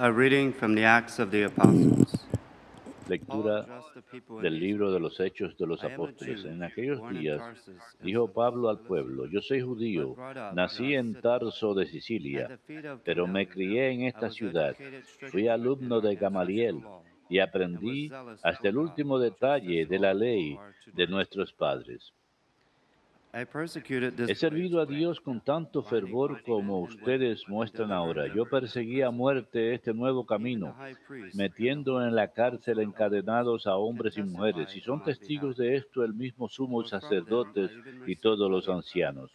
A reading from the Acts of the Apostles. Lectura del libro de los Hechos de los Apóstoles. En aquellos días dijo Pablo al pueblo, yo soy judío, nací en Tarso de Sicilia, pero me crié en esta ciudad, fui alumno de Gamaliel y aprendí hasta el último detalle de la ley de nuestros padres. He servido a Dios con tanto fervor como ustedes muestran ahora. Yo perseguí a muerte este nuevo camino, metiendo en la cárcel encadenados a hombres y mujeres, y son testigos de esto el mismo sumo sacerdotes y todos los ancianos.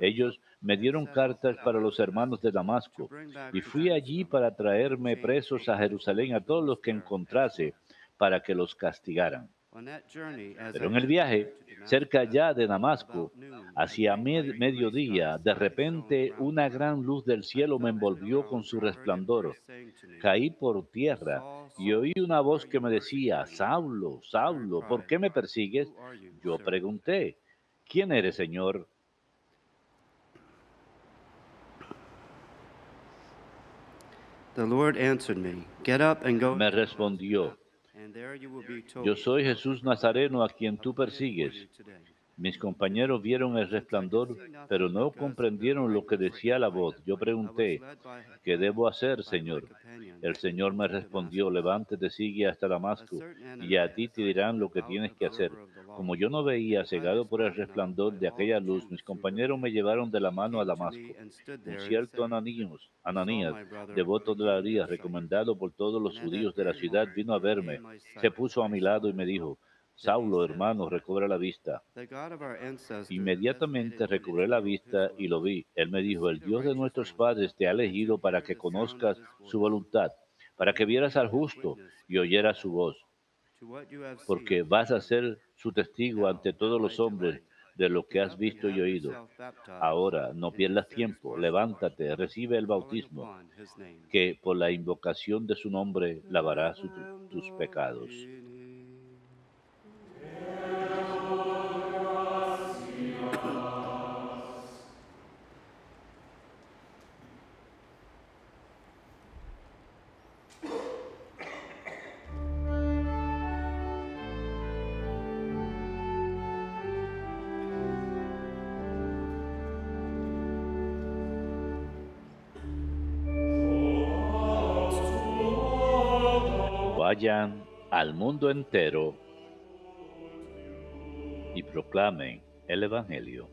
Ellos me dieron cartas para los hermanos de Damasco, y fui allí para traerme presos a Jerusalén a todos los que encontrase, para que los castigaran. Pero en el viaje, cerca ya de Damasco, hacia mediodía, de repente una gran luz del cielo me envolvió con su resplandor. Caí por tierra y oí una voz que me decía, Saulo, Saulo, ¿por qué me persigues? Yo pregunté, ¿quién eres, Señor? Me respondió, yo soy Jesús Nazareno a quien tú persigues. Mis compañeros vieron el resplandor, pero no comprendieron lo que decía la voz. Yo pregunté, ¿qué debo hacer, Señor? El Señor me respondió, levántate, sigue hasta Damasco, y a ti te dirán lo que tienes que hacer. Como yo no veía, cegado por el resplandor de aquella luz, mis compañeros me llevaron de la mano a Damasco. Un cierto Ananías, Ananías, devoto de la vida, recomendado por todos los judíos de la ciudad, vino a verme, se puso a mi lado y me dijo, Saulo, hermano, recobra la vista. Inmediatamente recobré la vista y lo vi. Él me dijo, el Dios de nuestros padres te ha elegido para que conozcas su voluntad, para que vieras al justo y oyeras su voz, porque vas a ser su testigo ante todos los hombres de lo que has visto y oído. Ahora, no pierdas tiempo, levántate, recibe el bautismo, que por la invocación de su nombre lavarás tus pecados. Vayan al mundo entero y proclamen el Evangelio.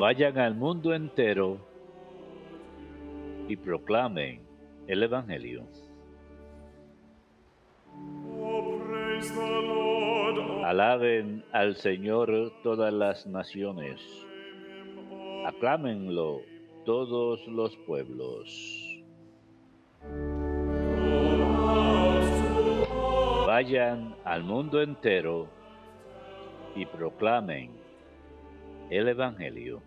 Vayan al mundo entero y proclamen el Evangelio. Alaben al Señor todas las naciones. Aclámenlo todos los pueblos. Vayan al mundo entero y proclamen el Evangelio.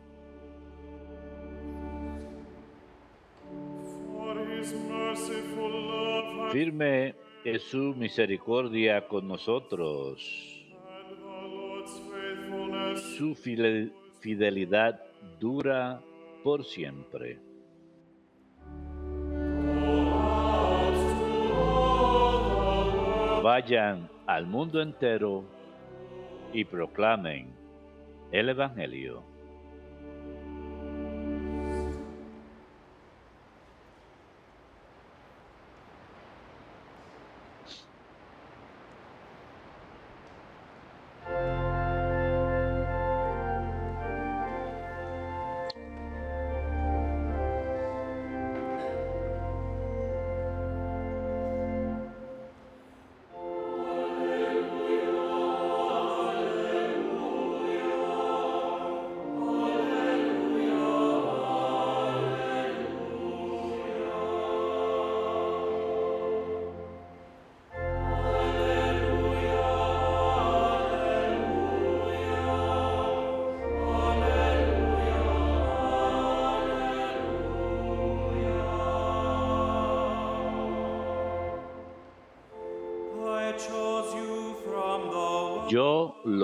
Firme es su misericordia con nosotros. Su fidelidad dura por siempre. Vayan al mundo entero y proclamen el Evangelio.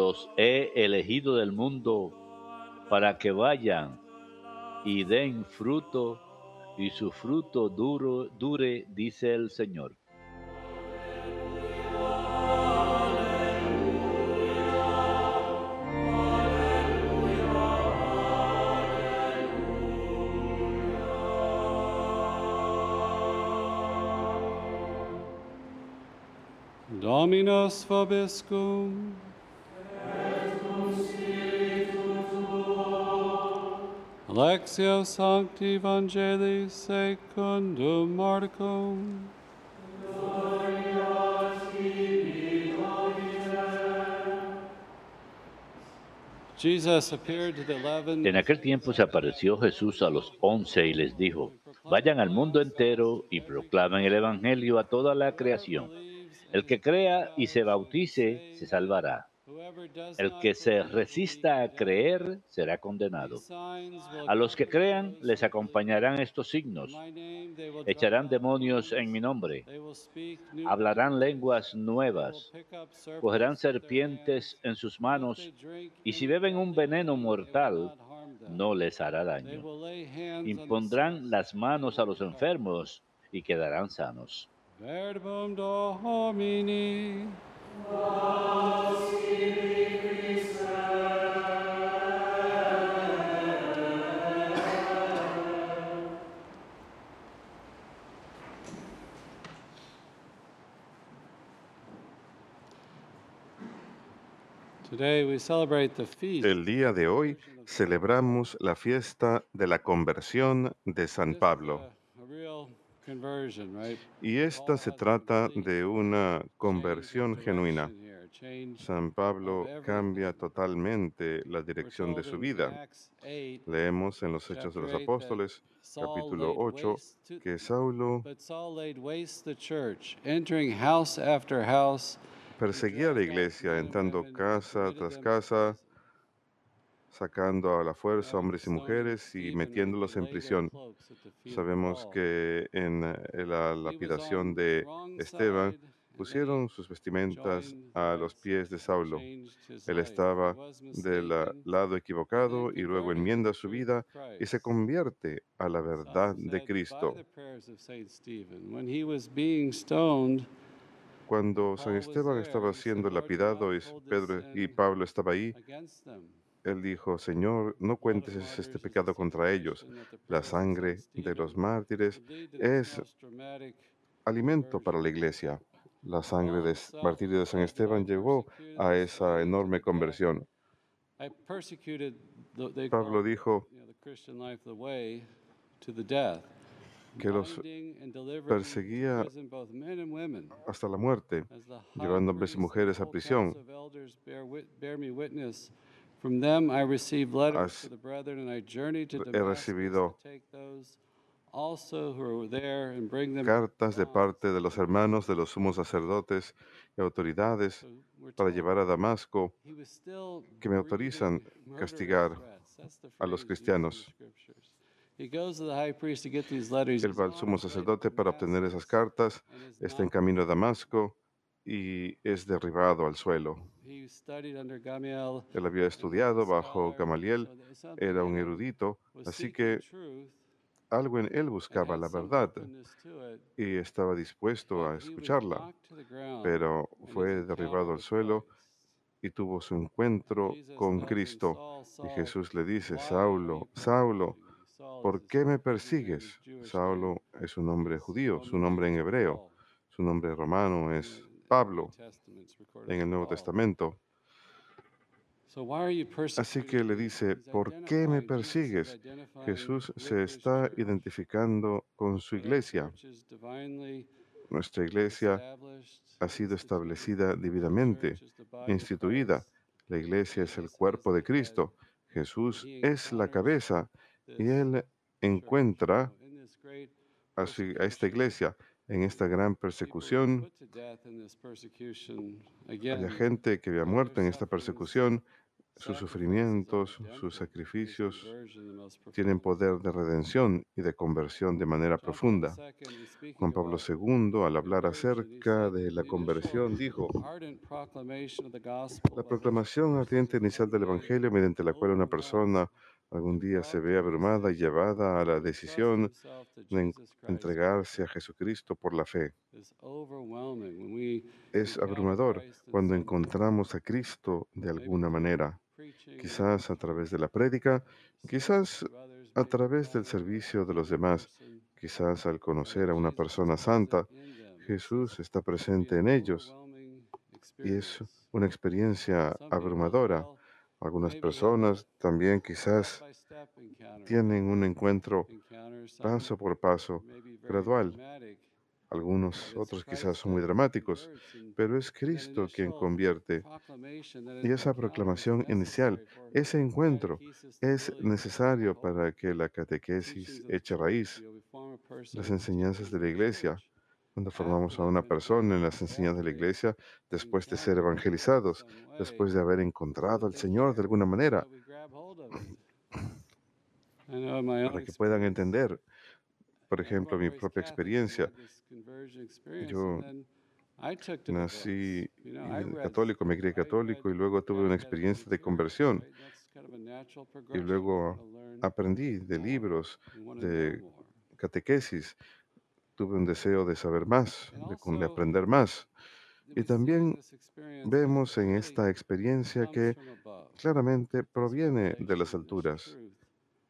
Los he elegido del mundo para que vayan y den fruto y su fruto duro, dure, dice el Señor. Dominus vobiscum. Lectio Sancti secundum. En aquel tiempo se apareció Jesús a los once y les dijo, vayan al mundo entero y proclamen el Evangelio a toda la creación. El que crea y se bautice se salvará. El que se resista a creer será condenado. A los que crean les acompañarán estos signos. Echarán demonios en mi nombre. Hablarán lenguas nuevas. Cogerán serpientes en sus manos. Y si beben un veneno mortal, no les hará daño. Impondrán las manos a los enfermos y quedarán sanos. El día de hoy celebramos la fiesta de la conversión de San Pablo. Y esta se trata de una conversión genuina. San Pablo cambia totalmente la dirección de su vida. Acts 8, Leemos en los Hechos de los Apóstoles, capítulo 8, que Saulo perseguía a la iglesia, entrando casa tras casa, sacando a la fuerza hombres y mujeres y metiéndolos en prisión. Sabemos que en eh, la lapidación de Esteban pusieron sus vestimentas a los pies de Saulo. Él estaba del lado equivocado y luego enmienda su vida y se convierte a la verdad de Cristo. Cuando San Esteban estaba siendo lapidado y Pedro y Pablo estaba ahí, él dijo, Señor, no cuentes este pecado contra ellos. La sangre de los mártires es alimento para la iglesia. La sangre de martirio de San Esteban llegó a esa enorme conversión. Pablo dijo que los perseguía hasta la muerte, llevando hombres y mujeres a prisión. He recibido cartas de parte de los hermanos de los sumos sacerdotes y autoridades para llevar a Damasco que me autorizan castigar a los cristianos. Él va al sumo sacerdote para obtener esas cartas, está en camino a Damasco y es derribado al suelo. Él había estudiado bajo Gamaliel, era un erudito, así que algo en él buscaba la verdad y estaba dispuesto a escucharla, pero fue derribado al suelo y tuvo su encuentro con Cristo. Y Jesús le dice, Saulo, Saulo, ¿por qué me persigues? Saulo es un nombre judío, su nombre en hebreo, su nombre romano es Pablo en el Nuevo Testamento. Así que le dice, ¿por qué me persigues? Jesús se está identificando con su iglesia. Nuestra iglesia ha sido establecida divinamente, instituida. La iglesia es el cuerpo de Cristo. Jesús es la cabeza y Él encuentra a, su- a esta iglesia en esta gran persecución. Había gente que había muerto en esta persecución. Sus sufrimientos, sus sacrificios tienen poder de redención y de conversión de manera profunda. Juan Pablo II, al hablar acerca de la conversión, dijo, la proclamación ardiente inicial del Evangelio mediante la cual una persona algún día se ve abrumada y llevada a la decisión de en- entregarse a Jesucristo por la fe. Es abrumador cuando encontramos a Cristo de alguna manera, quizás a través de la prédica, quizás a través del servicio de los demás, quizás al conocer a una persona santa, Jesús está presente en ellos. y es una experiencia abrumadora. Algunas personas también quizás tienen un encuentro paso por paso, gradual. Algunos otros quizás son muy dramáticos, pero es Cristo quien convierte. Y esa proclamación inicial, ese encuentro, es necesario para que la catequesis eche raíz. Las enseñanzas de la iglesia, cuando formamos a una persona en las enseñanzas de la iglesia, después de ser evangelizados, después de haber encontrado al Señor de alguna manera, para que puedan entender, por ejemplo, mi propia experiencia. Yo nací católico, me crié católico y luego tuve una experiencia de conversión y luego aprendí de libros, de catequesis. Tuve un deseo de saber más, de, aprender más. Y también vemos en esta experiencia que claramente proviene de las alturas.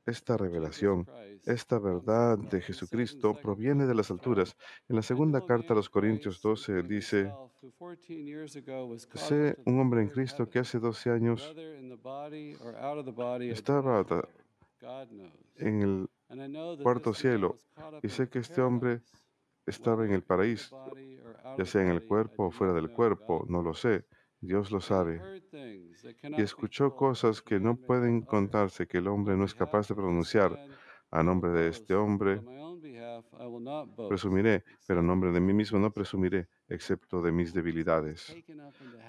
Esta revelación, esta verdad de Jesucristo proviene de las alturas. En la segunda carta a los Corintios 12 él dice, sé un hombre en Cristo que hace 12 años estaba en el cuarto cielo y sé que este hombre estaba en el paraíso, ya sea en el cuerpo o fuera del cuerpo, no lo sé, Dios lo sabe. Y escuchó cosas que no pueden contarse, que el hombre no es capaz de pronunciar. A nombre de este hombre presumiré, pero a nombre de mí mismo no presumiré, excepto de mis debilidades.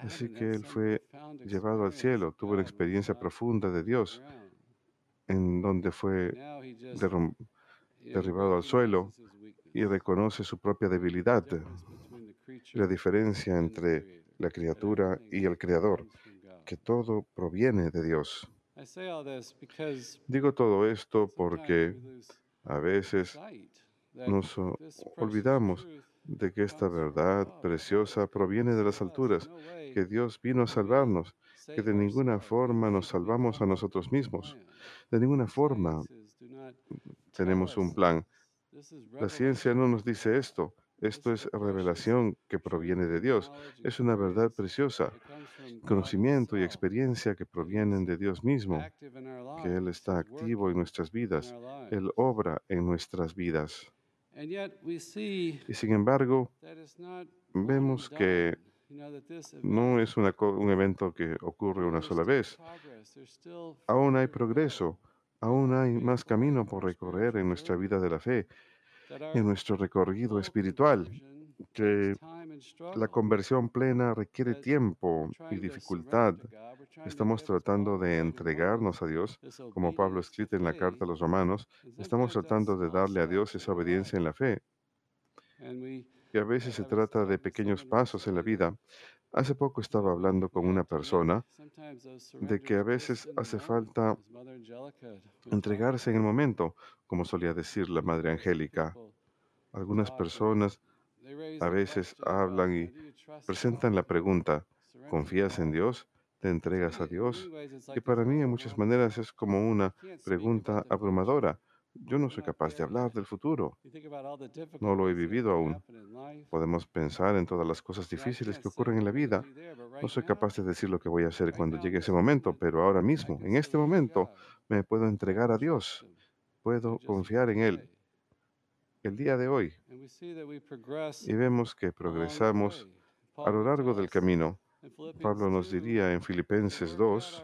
Así que él fue llevado al cielo, tuvo una experiencia profunda de Dios, en donde fue derribado al suelo y reconoce su propia debilidad, la diferencia entre la criatura y el Creador, que todo proviene de Dios. Digo todo esto porque a veces nos olvidamos de que esta verdad preciosa proviene de las alturas, que Dios vino a salvarnos, que de ninguna forma nos salvamos a nosotros mismos, de ninguna forma tenemos un plan. La ciencia no nos dice esto. Esto es revelación que proviene de Dios. Es una verdad preciosa, conocimiento y experiencia que provienen de Dios mismo, que Él está activo en nuestras vidas. Él obra en nuestras vidas. Y sin embargo, vemos que no es una un evento que ocurre una sola vez. Aún hay progreso, aún hay más camino por recorrer en nuestra vida de la fe, en nuestro recorrido espiritual, que la conversión plena requiere tiempo y dificultad. Estamos tratando de entregarnos a Dios, como Pablo escrito en la carta a los romanos, estamos tratando de darle a Dios esa obediencia en la fe. Y a veces se trata de pequeños pasos en la vida. Hace poco estaba hablando con una persona de que a veces hace falta entregarse en el momento, como solía decir la Madre Angélica. Algunas personas a veces hablan y presentan la pregunta, ¿confías en Dios? ¿Te entregas a Dios? Y para mí en muchas maneras es como una pregunta abrumadora. Yo no soy capaz de hablar del futuro. No lo he vivido aún. Podemos pensar en todas las cosas difíciles que ocurren en la vida. No soy capaz de decir lo que voy a hacer cuando llegue ese momento, pero ahora mismo, en este momento, me puedo entregar a Dios. Puedo confiar en Él. El día de hoy, y vemos que progresamos a lo largo del camino. Pablo nos diría en Filipenses 2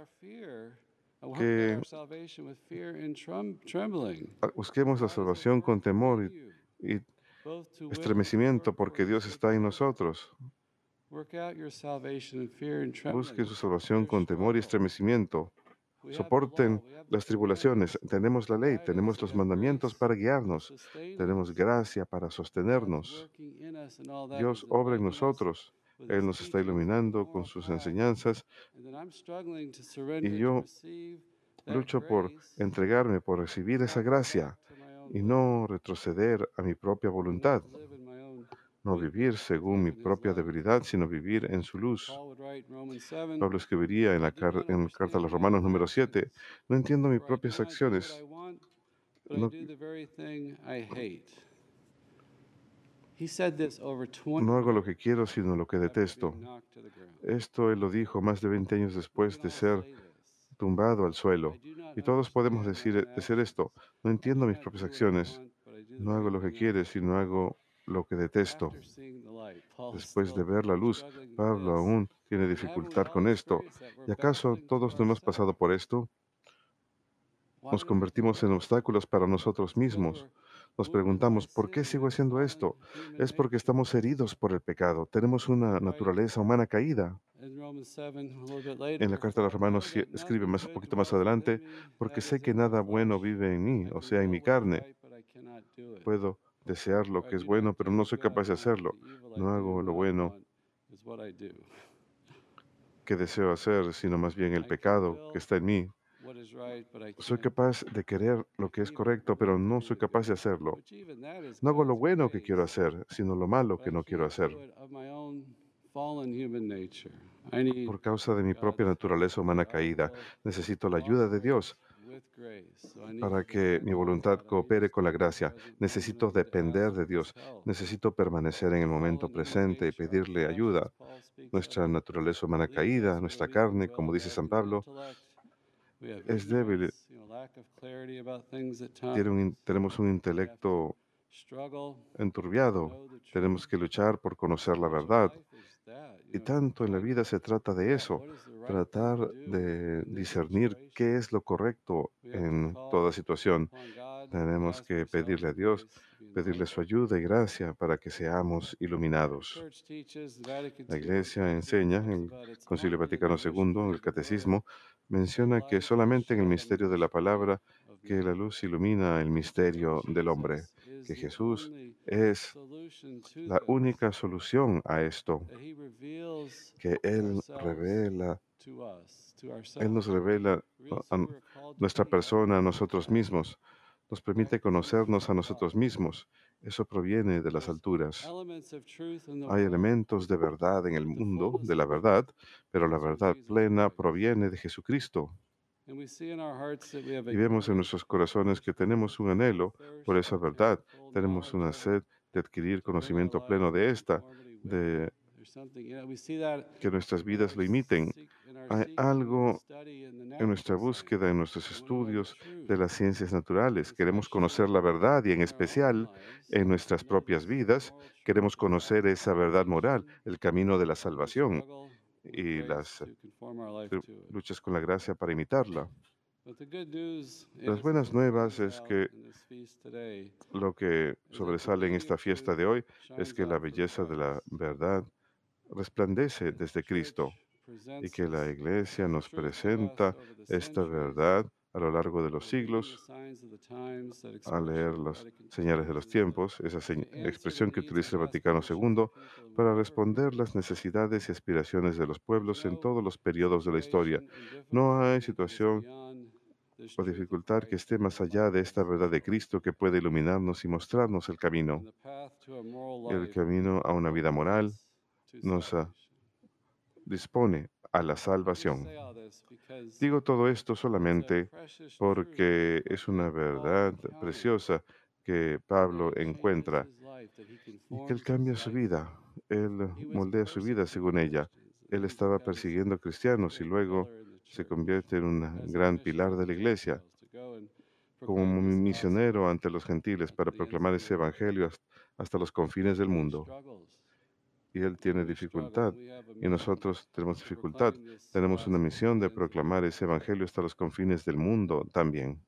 que ah, busquemos la salvación con temor y, y estremecimiento porque Dios está en nosotros. Busquen su salvación con temor y estremecimiento. Soporten las tribulaciones. Tenemos la ley, tenemos los mandamientos para guiarnos, tenemos gracia para sostenernos. Dios obra en nosotros. Él nos está iluminando con sus enseñanzas. y yo Lucho por entregarme, por recibir esa gracia y no retroceder a mi propia voluntad, no vivir según mi propia debilidad, sino vivir en su luz. Pablo escribiría en la, car- en la carta a los Romanos número 7, no entiendo mis propias acciones, no- no hago lo que quiero, sino lo que detesto. Esto él lo dijo más de 20 años después de ser tumbado al suelo. Y todos podemos decir, decir esto, no entiendo mis propias acciones, no hago lo que quiere, sino hago lo que detesto. Después de ver la luz, Pablo aún tiene dificultad con esto. ¿Y acaso todos no hemos pasado por esto? Nos convertimos en obstáculos para nosotros mismos. Nos preguntamos, ¿por qué sigo haciendo esto? Es porque estamos heridos por el pecado. Tenemos una naturaleza humana caída. En la carta de los Romanos escribe más un poquito más adelante, porque sé que nada bueno vive en mí, o sea, en mi carne. Puedo desear lo que es bueno, pero no soy capaz de hacerlo. No hago lo bueno que deseo hacer, sino más bien el pecado que está en mí. Soy capaz de querer lo que es correcto, pero no soy capaz de hacerlo. No hago lo bueno que quiero hacer, sino lo malo que no quiero hacer. Por causa de mi propia naturaleza humana caída, necesito la ayuda de Dios para que mi voluntad coopere con la gracia. Necesito depender de Dios. Necesito permanecer en el momento presente y pedirle ayuda. Nuestra naturaleza humana caída, nuestra carne, como dice San Pablo, es débil. Un tenemos un intelecto enturbiado. Tenemos que luchar por conocer la verdad. Y tanto en la vida se trata de eso, tratar de discernir qué es lo correcto en toda situación. Tenemos que pedirle a Dios, pedirle su ayuda y gracia para que seamos iluminados. La Iglesia enseña, en el Concilio Vaticano II, en el Catecismo, menciona que solamente en el misterio de la palabra que la luz ilumina el misterio del hombre, que Jesús es la única solución a esto, que Él revela, Él nos revela nuestra persona, a nosotros mismos, nos permite conocernos a nosotros mismos. Eso proviene de las alturas. Hay elementos de verdad en el mundo, de la verdad, pero la verdad plena proviene de Jesucristo. Y vemos en nuestros corazones que tenemos un anhelo por esa verdad. Tenemos una sed de adquirir conocimiento pleno de esta, de que nuestras vidas lo imiten. Hay algo en nuestra búsqueda, en nuestros estudios de las ciencias naturales. Queremos conocer la verdad y en especial en nuestras propias vidas queremos conocer esa verdad moral, el camino de la salvación y las tri- luchas con la gracia para imitarla. Las buenas nuevas es que Lo que sobresale en esta fiesta de hoy es que la belleza de la verdad resplandece desde Cristo y que la Iglesia nos presenta esta verdad a lo largo de los siglos al leer las señales de los tiempos, esa expresión que utiliza el Vaticano II para responder las necesidades y aspiraciones de los pueblos en todos los periodos de la historia. No hay situación o dificultad que esté más allá de esta verdad de Cristo que puede iluminarnos y mostrarnos el camino. El camino a una vida moral nos dispone a la salvación. Digo todo esto solamente porque es una verdad preciosa que Pablo encuentra y que él cambia su vida, él moldea su vida según ella. Él estaba persiguiendo a cristianos y luego se convierte en un gran pilar de la iglesia como un misionero ante los gentiles para proclamar ese evangelio hasta los confines del mundo. Y él tiene dificultad y nosotros tenemos dificultad. Tenemos una misión de proclamar ese evangelio hasta los confines del mundo también.